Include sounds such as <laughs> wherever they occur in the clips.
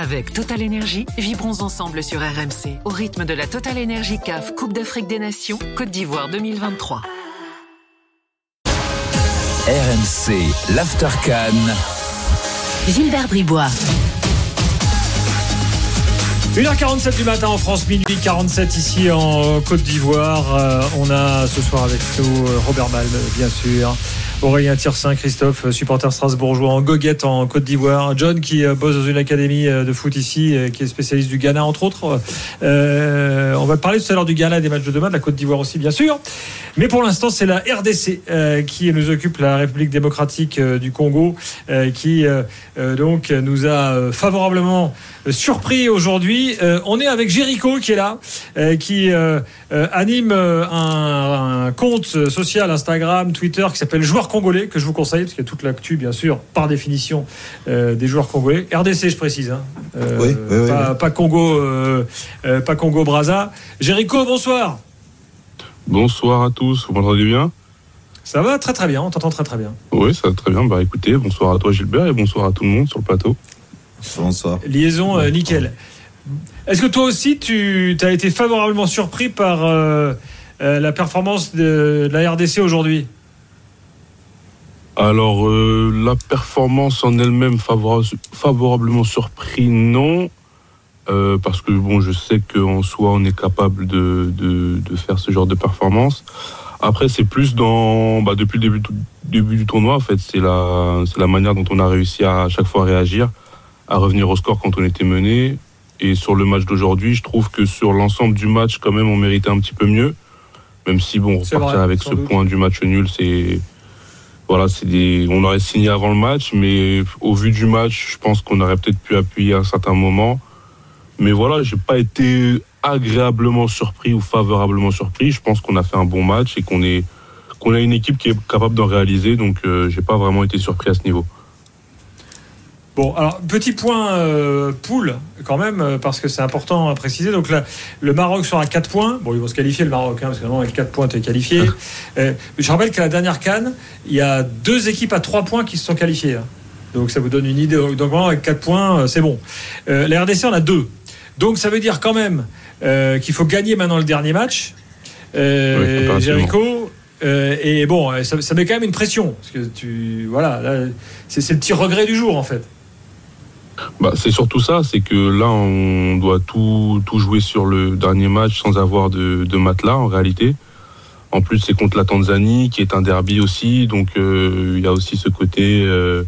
Avec Total Energy, vibrons ensemble sur RMC au rythme de la Total Energy CAF Coupe d'Afrique des Nations Côte d'Ivoire 2023. RMC, l'Aftercan. Gilbert Bribois. 1h47 du matin en France, minuit 47 ici en Côte d'Ivoire. Euh, on a ce soir avec nous euh, Robert Malm, bien sûr. Aurélien Tirsin, Christophe, supporter strasbourgeois en goguette en Côte d'Ivoire. John qui euh, bosse dans une académie euh, de foot ici, euh, qui est spécialiste du Ghana entre autres. on va parler tout à l'heure du Ghana, des matchs de demain, de la Côte d'Ivoire aussi bien sûr. Mais pour l'instant, c'est la RDC qui nous occupe, la République démocratique du Congo, qui donc nous a favorablement surpris aujourd'hui. on est avec Jéricho qui est là, qui anime un, un compte social Instagram, Twitter qui s'appelle Joueur congolais que je vous conseille, parce qu'il y a toute l'actu, bien sûr, par définition, euh, des joueurs congolais. RDC, je précise. Hein. Euh, pas, Congo, euh, pas Congo Braza. Jéricho, bonsoir. Bonsoir à tous. Vous m'entendez bien? Ça va très très bien. On t'entend très très bien. Oui, ça va très bien. Bah écoutez, bonsoir à toi Gilbert et bonsoir à tout le monde sur le plateau. Bonsoir. Liaison nickel. Est-ce que toi aussi, tu as été favorablement surpris par la performance de la RDC aujourd'hui? Alors, euh, la performance en elle-même favorablement surpris, non. Euh, parce que bon, je sais qu'en soi, on est capable de, de, faire ce genre de performance. Après, c'est plus dans, bah, depuis le début, début du tournoi, en fait, c'est la, la manière dont on a réussi à, à chaque fois réagir, à revenir au score quand on était mené. Et sur le match d'aujourd'hui, je trouve que sur l'ensemble du match, quand même, on méritait un petit peu mieux. Même si, bon, repartir avec ce point du match nul, c'est, voilà, c'est des, on aurait signé avant le match, mais au vu du match, je pense qu'on aurait peut-être pu appuyer à un certain moment. Mais voilà, j'ai pas été agréablement surpris ou favorablement surpris. Je pense qu'on a fait un bon match et qu'on est, qu'on a une équipe qui est capable d'en réaliser. Donc, euh, j'ai pas vraiment été surpris à ce niveau. Bon, alors petit point euh, poule quand même, euh, parce que c'est important à préciser. Donc là, le Maroc sera à 4 points. Bon, ils vont se qualifier le Maroc, hein, parce que vraiment avec 4 points, tu es qualifié. Euh, je rappelle qu'à la dernière canne, il y a deux équipes à 3 points qui se sont qualifiées. Hein. Donc ça vous donne une idée. Donc vraiment, avec 4 points, c'est bon. la RDC en a 2. Donc ça veut dire quand même qu'il faut gagner maintenant le dernier match. Jericho, et bon, ça, ça, met quand même une pression. Parce que tu. Voilà, c'est le petit regret du jour en fait. Bah, c'est surtout ça, c'est que là, on doit tout, tout jouer sur le dernier match sans avoir de, matelas en réalité. En plus, c'est contre la Tanzanie, qui est un derby aussi, donc euh, il y a aussi ce côté, euh,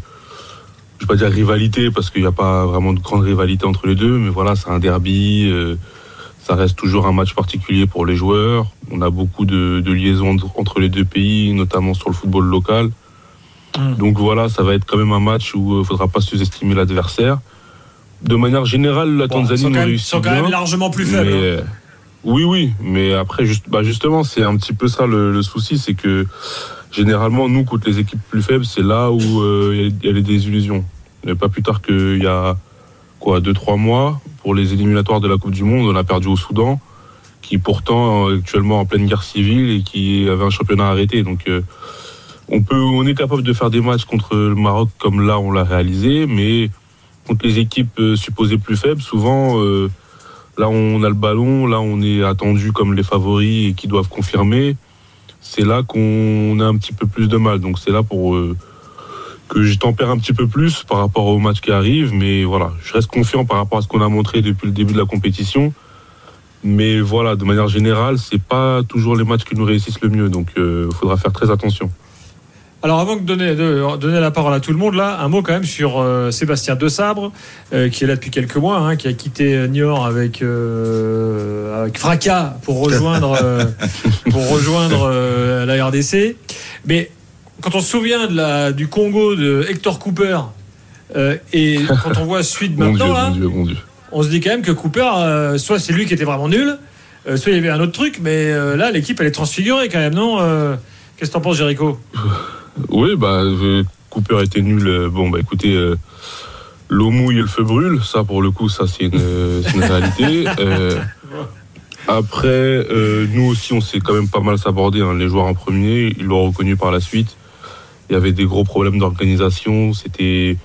je vais pas dire rivalité, parce qu'il n'y a pas vraiment de grande rivalité entre les deux, mais voilà, c'est un derby, euh, ça reste toujours un match particulier pour les joueurs. On a beaucoup de liaisons entre les deux pays, notamment sur le football local. Mm. Donc voilà, ça va être quand même un match où il euh, ne faudra pas sous-estimer l'adversaire. De manière générale, la Tanzanie nous réussit. Ils sont quand même largement plus faibles. Hein. Oui, oui, mais après, juste, bah justement, c'est un petit peu ça le, souci, c'est que généralement, nous, contre les équipes plus faibles, c'est là où euh, il y, a les désillusions. Pas plus tard qu'il y a quoi, deux, trois mois, pour les éliminatoires de la Coupe du Monde, on a perdu au Soudan, qui pourtant actuellement en pleine guerre civile et qui avait un championnat arrêté. Donc euh, on peut, on est capable de faire des matchs contre le Maroc comme là on l'a réalisé, mais contre les équipes euh, supposées plus faibles, souvent euh, là on a le ballon, là on est attendu comme les favoris et qui doivent confirmer. C'est là qu'on a un petit peu plus de mal. Donc c'est là pour euh, que je tempère un petit peu plus par rapport au match qui arrive, mais voilà, je reste confiant par rapport à ce qu'on a montré depuis le début de la compétition. Mais voilà, de manière générale, c'est pas toujours les matchs qui nous réussissent le mieux, donc il faudra faire très attention. Alors avant de donner, de donner la parole à tout le monde, là, un mot quand même sur euh, Sébastien Desabre, euh, qui est là depuis quelques mois, hein, qui a quitté Niort avec, euh, avec fracas pour rejoindre, pour rejoindre la RDC. Mais quand on se souvient de la, du Congo de Hector Cooper, et quand on voit suite <laughs> maintenant, là, on se dit quand même que Cooper, soit c'est lui qui était vraiment nul, soit il y avait un autre truc, mais là, l'équipe, elle est transfigurée quand même, non Qu'est-ce que t'en penses, Jericho? <laughs> Oui, bah, Cooper était nul. Bon, bah écoutez, euh, l'eau mouille et le feu brûle. Ça, pour le coup, ça, c'est une, réalité. Euh, après, euh, nous aussi, on s'est quand même pas mal s'aborder. Hein, les joueurs en premier, ils l'ont reconnu par la suite. Il y avait des gros problèmes d'organisation. C'était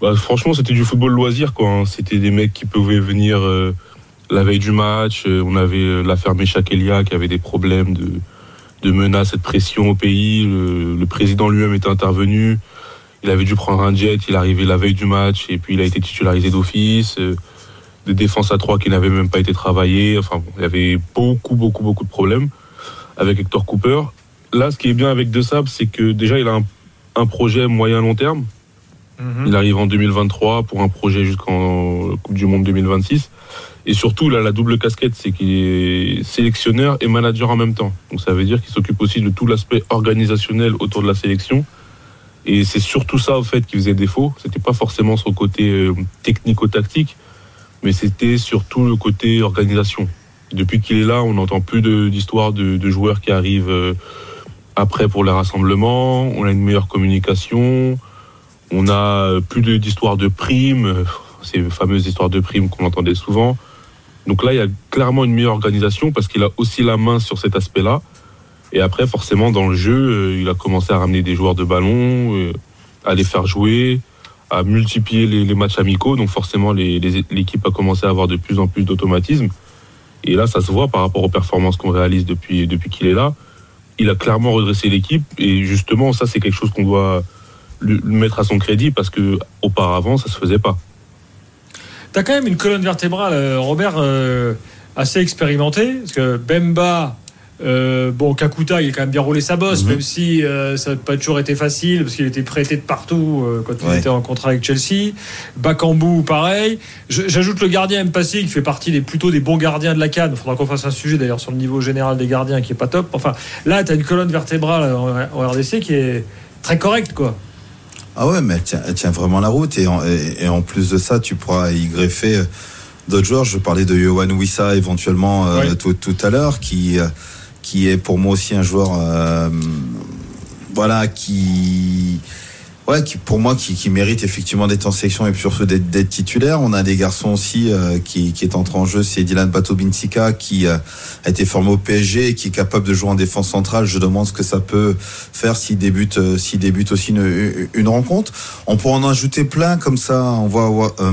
Bah, franchement, c'était du football loisir, quoi. hein. C'était des mecs qui pouvaient venir euh, la veille du match. Euh, on avait euh, l'affaire Mecha Elia qui avait des problèmes de, de menaces et de pression au pays. Le, le président lui-même était intervenu. Il avait dû prendre un jet. Il arrivait la veille du match et puis il a été titularisé d'office. Euh, des défenses à trois qui n'avaient même pas été travaillées. Enfin, bon, il y avait beaucoup, beaucoup, beaucoup de problèmes avec Hector Cooper. Là, ce qui est bien avec De Sable, c'est que déjà, il a un, un projet moyen-long terme. Mhm. Il arrive en 2023 pour un projet jusqu'en Coupe du Monde 2026. Et surtout, a la double casquette, c'est qu'il est sélectionneur et manager en même temps. Donc ça veut dire qu'il s'occupe aussi de tout l'aspect organisationnel autour de la sélection. Et c'est surtout ça, au fait, qui faisait défaut. C'était pas forcément son côté euh, technico-tactique, mais c'était surtout le côté organisation. Depuis qu'il est là, on n'entend plus de- d'histoires de, de joueurs qui arrivent euh, après pour les rassemblements. On a une meilleure communication. On a euh, plus de- d'histoires de primes, euh, ces fameuses histoires de primes qu'on entendait souvent. Donc là, il y a clairement une meilleure organisation parce qu'il a aussi la main sur cet aspect-là. Et après, forcément, dans le jeu, euh, il a commencé à ramener des joueurs de ballon, euh, à les faire jouer, à multiplier les, matchs amicaux. Donc forcément, l'équipe a commencé à avoir de plus en plus d'automatisme. Et là, ça se voit par rapport aux performances qu'on réalise depuis, qu'il est là. Il a clairement redressé l'équipe. Et justement, ça, c'est quelque chose qu'on doit mettre à son crédit parce que auparavant, ça se faisait pas. T'as quand même une colonne vertébrale, euh, Robert, euh, assez expérimentée. Parce que Bemba, euh, bon, Kakuta, il a quand même bien roulé sa bosse, Mhm. même si euh, ça n'a pas toujours été facile, parce qu'il était prêté de partout euh, quand il Ouais. était en contrat avec Chelsea. Bakambu, pareil. J'ajoute le gardien Mpassi, qui fait partie des, plutôt des bons gardiens de la Cannes. Il faudra qu'on fasse un sujet d'ailleurs sur le niveau général des gardiens qui est pas top. Enfin, là, tu as une colonne vertébrale en, en RDC qui est très correcte, quoi. Ah ouais, mais elle tient, elle tient vraiment la route. Et en, et, et en plus de ça, tu pourras y greffer euh, d'autres joueurs. Je parlais de Yohan Wissa éventuellement euh, Oui. tout, tout à l'heure, qui, euh, qui est pour moi aussi un joueur, euh, voilà, qui, ouais, qui pour moi qui, qui mérite effectivement d'être en sélection et puis surtout d'être, titulaire. On a des garçons aussi euh, qui, qui est entré en jeu, c'est Dylan Bato Binsika qui euh, a été formé au PSG et qui est capable de jouer en défense centrale. Je demande ce que ça peut faire s'il débute, euh, s'il débute aussi une, une rencontre. On pourrait en ajouter plein comme ça. On voit, voit, euh,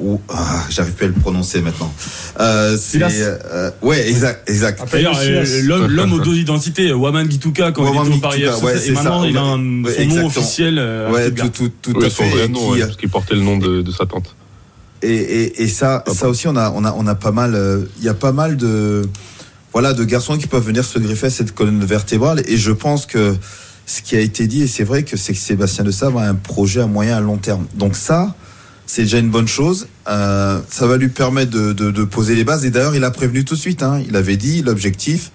ou- ah, j'arrive plus à le prononcer maintenant. Euh, c'est, euh, ouais, exact, exact. D'ailleurs, l'homme l'homme aux deux identités, Waman Gituka, quand Waman il était au Paris FC, ouais, et c'est maintenant ça. il a un, Ouais, son nom officiel. Euh, à Ouais, tout, tout, tout Oui, à son fait. vrai nom, qui, ouais, parce qu'il portait le nom de, de sa tante. Et, et, et ça, ça aussi, on a, on a, on a pas mal. euh, Il y a pas mal de, voilà, de garçons qui peuvent venir se greffer à cette colonne vertébrale. Et je pense que ce qui a été dit, et c'est vrai que c'est que Sébastien De Sabre a un projet à moyen à long terme. Donc ça, c'est déjà une bonne chose. Euh, ça va lui permettre de, de, de poser les bases. Et d'ailleurs, il a prévenu tout de suite. Hein, il avait dit l'objectif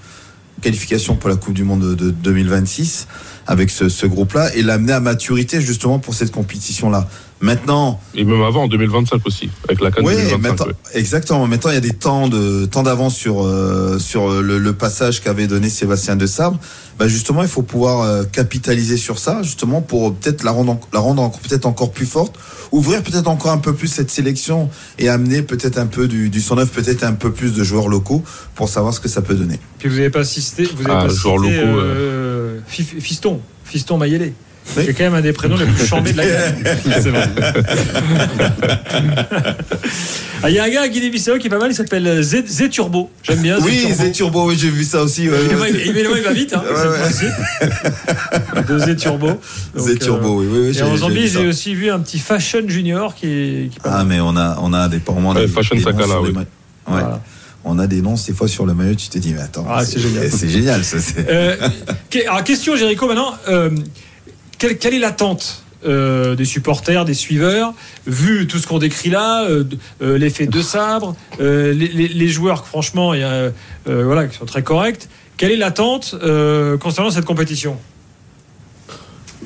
qualification pour la Coupe du Monde de, de 2026 avec ce, ce groupe-là et l'amener à maturité justement pour cette compétition-là. Maintenant, Et même avant, en 2025 aussi, avec la Cannes oui, 2025. maintenant, ouais. exactement. Maintenant, il y a des temps de temps d'avance sur euh, sur le, le passage qu'avait donné Sébastien de Sabre. Bah justement, il faut pouvoir euh, capitaliser sur ça, justement pour peut-être la rendre en- la rendre encore- peut-être encore plus forte, ouvrir peut-être encore un peu plus cette sélection et amener peut-être un peu du du 109, peut-être un peu plus de joueurs locaux pour savoir ce que ça peut donner. Puis vous n'avez pas assisté, vous avez Ah, pas joueurs cité, locaux, euh, Fif- Fiston, Fiston Mayele. Oui. C'est quand même un des prénoms les plus chambés de la. <laughs> C'est vrai. <laughs> Ah, Il y a un gars à Guinée-Bissau qui est pas mal, il s'appelle Z, Z Turbo. J'aime bien. oui, Z Turbo. Z Turbo, oui, j'ai vu ça aussi. ouais, Évidemment, ouais. il, évidemment, il va vite, hein, Ouais, c'est le ouais. principe. <laughs> De Z Turbo. Donc, Z Turbo, oui, oui, oui. euh, j'ai- Et en Zambie, j'ai aussi vu un petit Fashion Junior qui est, qui est pas Ah, mais on a on a des on a Ouais, des- Fashion des Sakala, oui. Voilà. On a des noms des fois sur le maillot, tu te dis mais attends, Ah, c'est génial. <laughs> C'est génial, ça. Euh, alors, question, Jéricho, maintenant. Euh, quelle, quelle est l'attente euh, des supporters, des suiveurs, vu tout ce qu'on décrit là, l'effet de sabre, les, les- les joueurs, franchement, il y a, voilà, qui sont très corrects. Quelle est l'attente concernant cette compétition?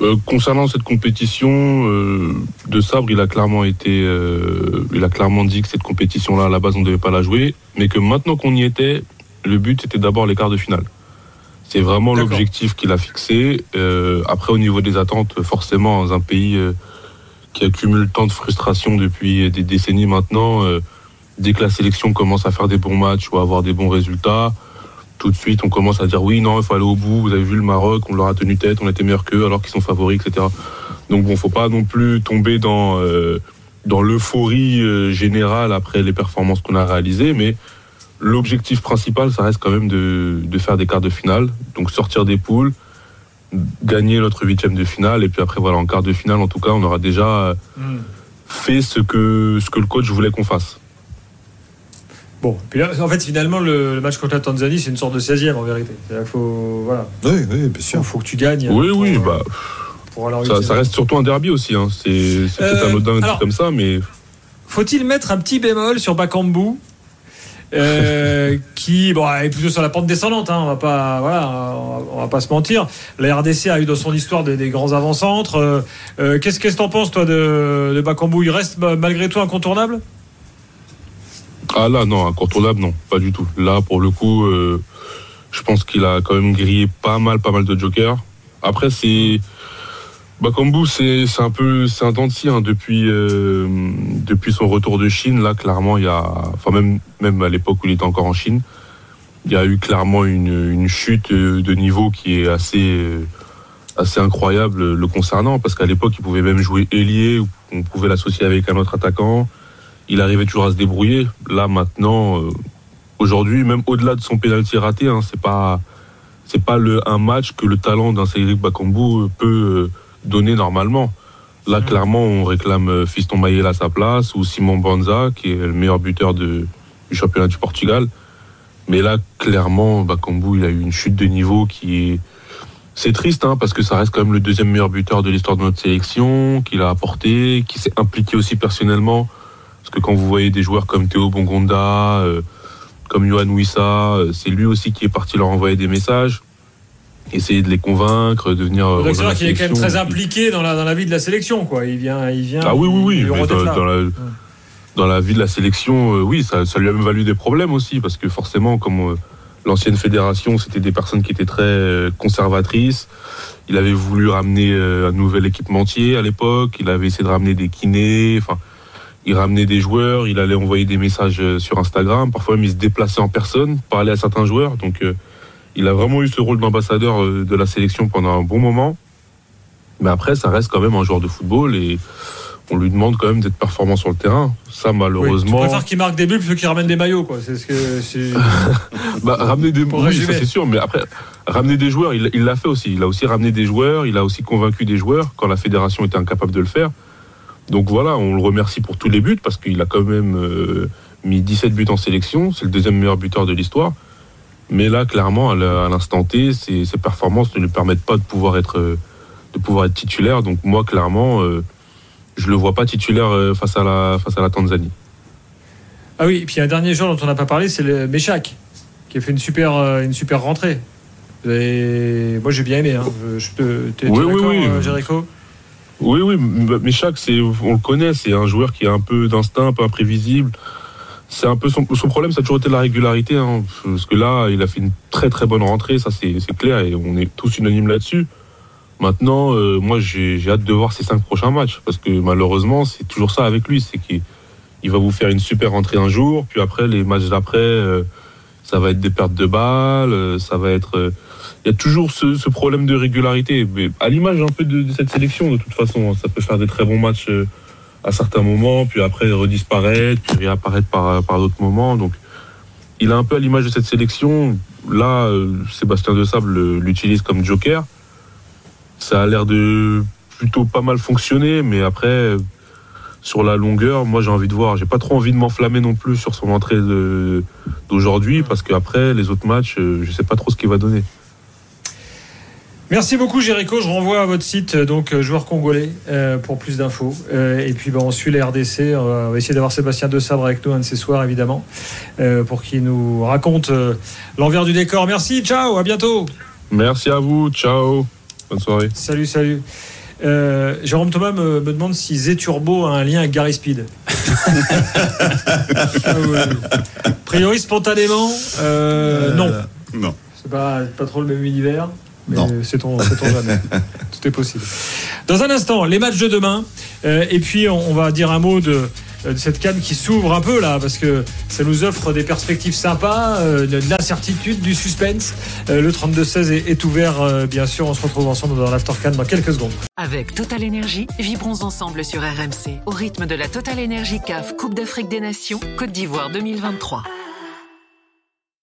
Euh, concernant cette compétition, euh, De Sabre, il a clairement été, euh, il a clairement dit que cette compétition-là, à la base, on ne devait pas la jouer, mais que maintenant qu'on y était, le but c'était d'abord les quarts de finale. C'est vraiment l'objectif qu'il a fixé. Après, au niveau des attentes, forcément, dans un pays qui accumule tant de frustration depuis des décennies maintenant, dès que la sélection commence à faire des bons matchs ou à avoir des bons résultats, tout de suite, on commence à dire oui, non, il faut aller au bout. Vous avez vu le Maroc, on leur a tenu tête, on était meilleurs qu'eux alors qu'ils sont favoris, etc. Donc bon, faut pas non plus tomber dans euh, dans l'euphorie euh, générale après les performances qu'on a réalisées, mais l'objectif principal, ça reste quand même de, de faire des quarts de finale, donc sortir des poules, gagner notre huitième de finale, et puis après, voilà, en quart de finale, en tout cas, on aura déjà Hmm. fait ce que, ce que le coach voulait qu'on fasse. Bon, puis là, en fait, finalement, le, le match contre la Tanzanie, c'est une sorte de 16e en vérité. Qu'il faut, voilà, Oui, oui, bien sûr. faut, faut que tu gagnes. Oui, pour, oui, euh, bah, pour ça, ça reste surtout un derby aussi. Hein. C'est peut-être Euh, anodin alors- comme ça, mais Faut-il mettre un petit bémol sur Bakambu euh, <laughs> qui bon, est plutôt sur la pente descendante, hein, on va pas, voilà, on va, on va pas se mentir. La RDC a eu dans son histoire des, des grands avant-centres. Euh, euh, Qu'est-ce qu'est-ce que t'en penses toi de, de Bakambu? Il reste bah, malgré tout incontournable? Ah là, non, incontournable, non, pas du tout. Là, pour le coup, euh, je pense qu'il a quand même grillé pas mal, pas mal de jokers. Après, c'est. Bakambu, c'est un peu. C'est un dent de scie, hein, depuis, euh, depuis son retour de Chine. Là, clairement, il y a. Enfin, même, à l'époque où il était encore en Chine, il y a eu clairement une, chute de niveau qui est assez. assez incroyable le concernant parce qu'à l'époque il pouvait même jouer ailier on pouvait l'associer avec un autre attaquant il arrivait toujours à se débrouiller. Là maintenant, euh, aujourd'hui, même au-delà de son pénalty raté, hein, c'est pas c'est pas le un match que le talent d'un Cédric Bakambu peut euh, donner normalement. Là, clairement, on réclame euh, Fiston Mayel à sa place ou Simon Banza, qui est le meilleur buteur de, du championnat du Portugal. Mais là, clairement, Bakambu, il a eu une chute de niveau qui est c'est triste hein, parce que ça reste quand même le deuxième meilleur buteur de l'histoire de notre sélection, qu'il a apporté, qui s'est impliqué aussi personnellement. Parce que quand vous voyez des joueurs comme Théo Bongonda, euh, comme Johan Wissa, euh, c'est lui aussi qui est parti leur envoyer des messages, essayer de les convaincre, de venir. euh, Donc c'est vrai qu'il est quand même très impliqué dans la, dans la vie de la sélection, quoi. Il vient, il vient. Ah oui, oui, oui. dans, dans la, dans la vie de la sélection, euh, oui, ça, ça lui a même valu des problèmes aussi, parce que forcément, comme euh, l'ancienne fédération, c'était des personnes qui étaient très euh, conservatrices. Il avait voulu ramener un nouvel équipementier à l'époque. Il avait essayé de ramener des kinés. Enfin, il ramenait des joueurs. Il allait envoyer des messages euh, sur Instagram. Parfois même, il se déplaçait en personne, parler à certains joueurs. Donc, euh, il a vraiment eu ce rôle d'ambassadeur euh, de la sélection pendant un bon moment. Mais après, ça reste quand même un joueur de football et on lui demande quand même d'être performant sur le terrain. Ça, Oui, malheureusement. tu préfères qu'il marque des buts plutôt qu'il ramène des maillots, quoi. C'est ce que. <laughs> c'est- Bah, ramener des oui, ça c'est sûr, mais après, ramener des joueurs, il l'a fait aussi. Il a aussi ramené des joueurs, il a aussi convaincu des joueurs quand la fédération était incapable de le faire. Donc voilà, on le remercie pour tous les buts parce qu'il a quand même euh, mis 17 buts en sélection. C'est le deuxième meilleur buteur de l'histoire. Mais là, clairement, à l'in- à l'instant T, ses, ses performances ne lui permettent pas de pouvoir être, euh, de pouvoir être titulaire. Donc moi, clairement, euh, je le vois pas titulaire face à la, face à la Tanzanie. Ah oui, et puis un dernier joueur dont on n'a pas parlé, c'est le Méchac, qui a fait une super, une super rentrée. Et moi j'ai bien aimé. Hein. Je- te- Oui, oui, oui. Jericho? Oui, oui, c'est, on le connaît, c'est un joueur qui a un peu d'instinct, un peu imprévisible. C'est un peu son, problème, ça a toujours été la régularité, hein, parce que là, il a fait une très très bonne rentrée, ça c'est, clair, et on est tous unanimes là-dessus. Maintenant, euh, moi, j'ai, hâte de voir ses cinq prochains matchs, parce que malheureusement, c'est toujours ça avec lui, c'est qu'il il va vous faire une super rentrée un jour, puis après les matchs d'après, euh, ça va être des pertes de balles, euh, ça va être il y a toujours ce, problème de régularité. Mais à l'image un peu de, cette sélection, de toute façon, ça peut faire des très bons matchs euh, à certains moments, puis après redisparaître, puis réapparaître par, par d'autres moments. Donc, il a un peu à l'image de cette sélection. Là, euh, Sébastien De Sable euh, l'utilise comme joker. Ça a l'air de plutôt pas mal fonctionner, mais après, euh, sur la longueur, moi j'ai envie de voir. J'ai pas trop envie de m'enflammer non plus sur son entrée d'aujourd'hui, parce qu'après, les autres matchs, euh, je sais pas trop ce qu'il va donner. Merci beaucoup Jericho, je renvoie à votre site euh, donc euh, joueur congolais euh, pour plus d'infos. Euh, et puis bah, on suit les RDC, on va, essayer d'avoir Sébastien De Sabre avec nous un de ces soirs évidemment, euh, pour qu'il nous raconte euh, l'envers du décor. Merci, ciao, à bientôt. Merci à vous, ciao, bonne soirée. Salut, salut. Euh, Jérôme Thomas me, me demande si Z-Turbo a un lien avec Gary Speed. <laughs> Ah ouais. A priori, spontanément, euh, non. Non. C'est pas, pas trop le même univers. Mais Non. c'est on sait-on jamais. <laughs> Tout est possible. Dans un instant, les matchs de demain. euh, et puis, on, on va dire un mot de de cette canne qui s'ouvre un peu là, parce que ça nous offre des perspectives sympas, de l'incertitude, du suspense. Le 32-16 est, ouvert, bien sûr. On se retrouve ensemble dans l'After Cannes dans quelques secondes. Avec Total Energy, vibrons ensemble sur RMC au rythme de la Total Energy CAF Coupe d'Afrique des Nations Côte d'Ivoire 2023.